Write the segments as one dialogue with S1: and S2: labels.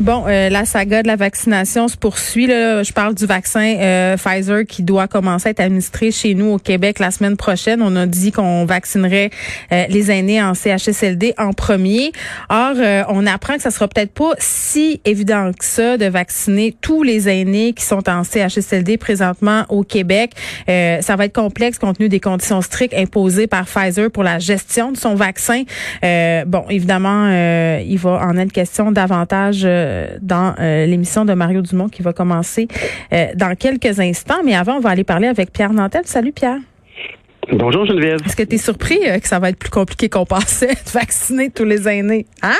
S1: Bon, euh, la saga de la vaccination se poursuit. Là. Je parle du vaccin euh, Pfizer qui doit commencer à être administré chez nous au Québec la semaine prochaine. On a dit qu'on vaccinerait euh, les aînés en CHSLD en premier. Or, on apprend que ça sera peut-être pas si évident que ça de vacciner tous les aînés qui sont en CHSLD présentement au Québec. ça va être complexe compte tenu des conditions strictes imposées par Pfizer pour la gestion de son vaccin. bon, évidemment, il va en être question davantage dans euh, l'émission de Mario Dumont qui va commencer euh, dans quelques instants. Mais avant, on va aller parler avec Pierre Nantel. Salut Pierre.
S2: Bonjour Geneviève.
S1: Est-ce que tu es surpris euh, que ça va être plus compliqué qu'on pensait de vacciner tous les aînés? Hein?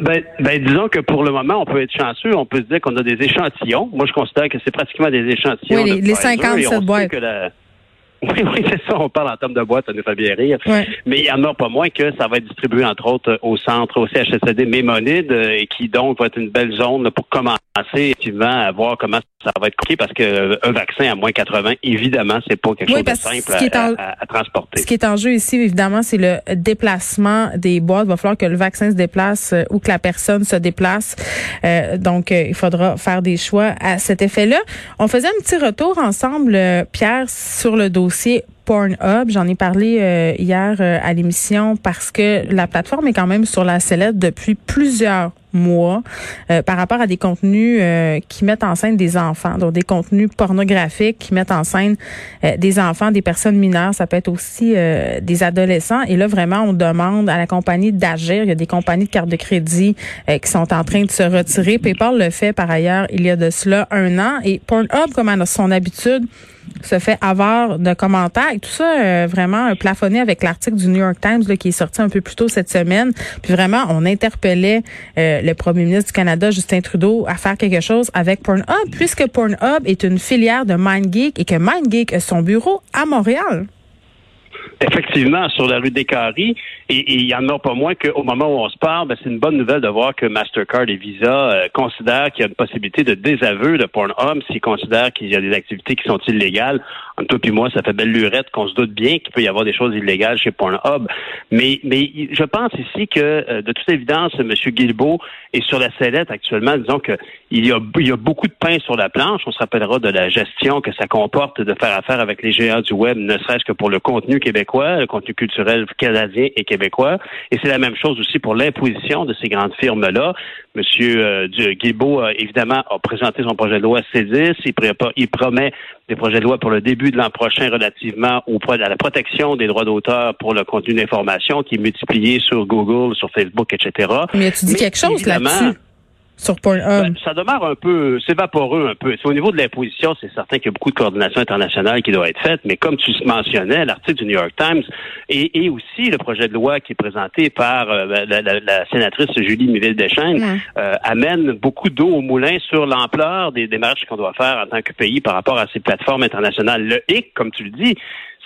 S2: Ben, ben, disons que pour le moment, on peut être chanceux. On peut se dire qu'on a des échantillons. Moi, je considère que c'est pratiquement des échantillons.
S1: Oui, les, les 57 boîtes.
S2: Oui, oui, c'est ça. On parle en termes de boîte, ça nous fait bien rire. Mais il y en a pas moins que ça va être distribué, entre autres, au centre, au CHSLD Mémonide, euh, et qui donc va être une belle zone pour commencer effectivement à voir comment ça va être compliqué parce qu'un euh, vaccin à moins 80, évidemment, c'est pas quelque chose de simple à, transporter.
S1: Ce qui est en jeu ici, évidemment, c'est le déplacement des boîtes. Il va falloir que le vaccin se déplace euh, ou que la personne se déplace. donc, il faudra faire des choix à cet effet-là. On faisait un petit retour ensemble, Pierre, sur le dossier dossier Pornhub. J'en ai parlé euh, hier euh, à l'émission parce que la plateforme est quand même sur la sellette depuis plusieurs mois euh, par rapport à des contenus qui mettent en scène des enfants, donc des contenus pornographiques qui mettent en scène des enfants, des personnes mineures, ça peut être aussi des adolescents. Et là, vraiment, on demande à la compagnie d'agir. Il y a des compagnies de cartes de crédit qui sont en train de se retirer. PayPal le fait par ailleurs il y a de cela un an. Et Pornhub, comme à son habitude, se fait avoir de commentaires et tout ça euh, vraiment plafonné avec l'article du New York Times qui est sorti un peu plus tôt cette semaine. Puis vraiment, on interpellait euh, le premier ministre du Canada, Justin Trudeau, à faire quelque chose avec Pornhub, puisque Pornhub est une filière de MindGeek et que MindGeek a son bureau à Montréal.
S2: Effectivement, sur la rue des Caries, et il y en a pas moins qu'au moment où on se parle, ben, c'est une bonne nouvelle de voir que Mastercard et Visa euh, considèrent qu'il y a une possibilité de désaveu de Pornhub s'ils considèrent qu'il y a des activités qui sont illégales. En toi puis moi, ça fait belle lurette qu'on se doute bien qu'il peut y avoir des choses illégales chez Pornhub. Mais, mais je pense ici que, euh, de toute évidence, M. Guilbeault est sur la sellette actuellement. Disons qu'il y il y a beaucoup de pain sur la planche. On se rappellera de la gestion que ça comporte de faire affaire avec les géants du web, ne serait-ce que pour le contenu québécois, le contenu culturel canadien et québécois. Et c'est la même chose aussi pour l'imposition de ces grandes firmes-là. Monsieur euh, Guilbeault, évidemment, a présenté son projet de loi C10. Il, il promet des projets de loi pour le début de l'an prochain relativement au, à la protection des droits d'auteur pour le contenu d'information qui est multiplié sur Google, sur Facebook, etc.
S1: Mais tu dis quelque chose là-dessus? Sur
S2: ben, ça demeure un peu, c'est vaporeux un peu. au niveau de l'imposition, c'est certain qu'il y a beaucoup de coordination internationale qui doit être faite, mais comme tu mentionnais, l'article du New York Times et, aussi le projet de loi qui est présenté par euh, la, sénatrice Julie Miville-Deschênes euh, amène beaucoup d'eau au moulin sur l'ampleur des démarches qu'on doit faire en tant que pays par rapport à ces plateformes internationales. Le hic, comme tu le dis,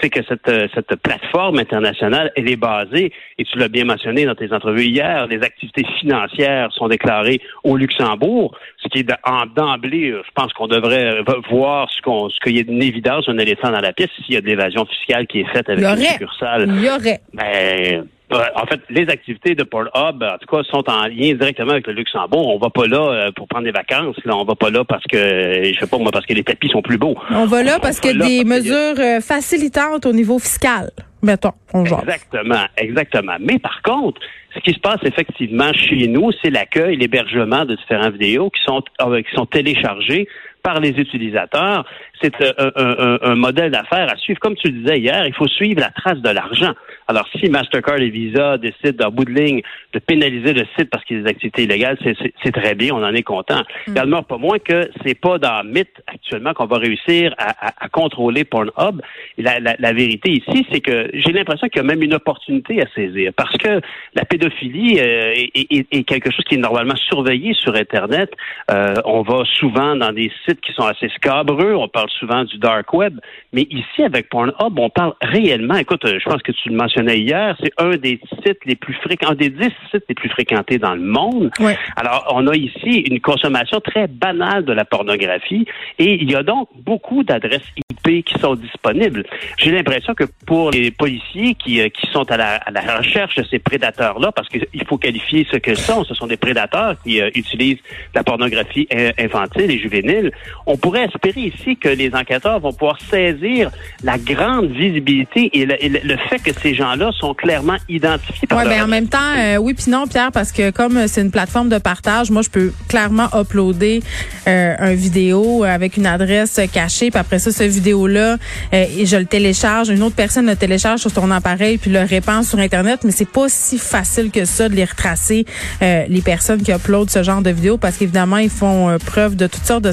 S2: c'est que cette, euh, cette plateforme internationale, elle est basée, et tu l'as bien mentionné dans tes entrevues hier, les activités financières sont déclarées au Luxembourg, ce qui est d'emblée, euh, je pense qu'on devrait euh, voir ce qu'on ce qu'il y a une évidence, un éléphant dans la pièce, s'il y a de l'évasion fiscale qui est faite avec une succursale.
S1: Il y aurait.
S2: Ben, en fait, les activités de Port Hub, en tout cas, sont en lien directement avec le Luxembourg. On va pas là euh, pour prendre des vacances. Là. On va pas là parce que, je sais pas moi, parce que les tapis sont plus beaux.
S1: On va là parce a des mesures euh, facilitantes au niveau fiscal. Mettons, on
S2: Exactement, exactement. Mais par contre, ce qui se passe effectivement chez nous, c'est l'accueil, l'hébergement de différentes vidéos qui sont, euh, qui sont téléchargées par les utilisateurs. c'est un, un, modèle d'affaires à suivre. Comme tu le disais hier, il faut suivre la trace de l'argent. Alors, si Mastercard et Visa décident, en bout de ligne, de pénaliser le site parce qu'il y a des activités illégales, c'est très bien, on en est content. Mm. Il pas moins que c'est pas dans mythe actuellement qu'on va réussir à, contrôler Pornhub. Et la, la, vérité ici, c'est que j'ai l'impression qu'il y a même une opportunité à saisir parce que la pédophilie euh, est, quelque chose qui est normalement surveillé sur Internet. Euh, on va souvent dans des sites qui sont assez scabreux, on parle souvent du dark web, mais ici avec Pornhub, on parle réellement. Écoute, je pense que tu le mentionnais hier, c'est un des sites les plus fréquents, un des dix sites les plus fréquentés dans le monde. Alors, on a ici une consommation très banale de la pornographie et il y a donc beaucoup d'adresses IP qui sont disponibles. J'ai l'impression que pour les policiers qui, euh, qui sont à la, à la recherche de ces prédateurs-là, parce qu'il faut qualifier ce qu'ils sont, ce sont des prédateurs qui euh, utilisent la pornographie infantile et juvénile, on pourrait espérer ici que les enquêteurs vont pouvoir saisir la grande visibilité et le, fait que ces gens-là sont clairement identifiés.
S1: Par ouais, ben en même temps, euh, oui puis non, Pierre, parce que comme c'est une plateforme de partage, moi je peux clairement uploader euh, un vidéo avec une adresse cachée, puis après ça, ce vidéo-là, euh, je le télécharge, une autre personne le télécharge sur son appareil puis le répand sur Internet, mais c'est pas si facile que ça de les retracer euh, les personnes qui uploadent ce genre de vidéos parce qu'évidemment, ils font preuve de toutes sortes de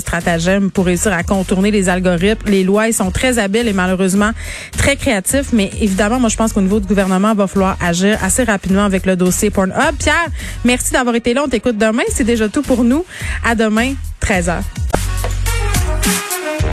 S1: pour réussir à contourner les algorithmes. Les lois, ils sont très habiles et malheureusement très créatifs, mais évidemment, moi je pense qu'au niveau du gouvernement, il va falloir agir assez rapidement avec le dossier Pornhub. Pierre, merci d'avoir été là. On t'écoute demain. C'est déjà tout pour nous. À demain, 13h.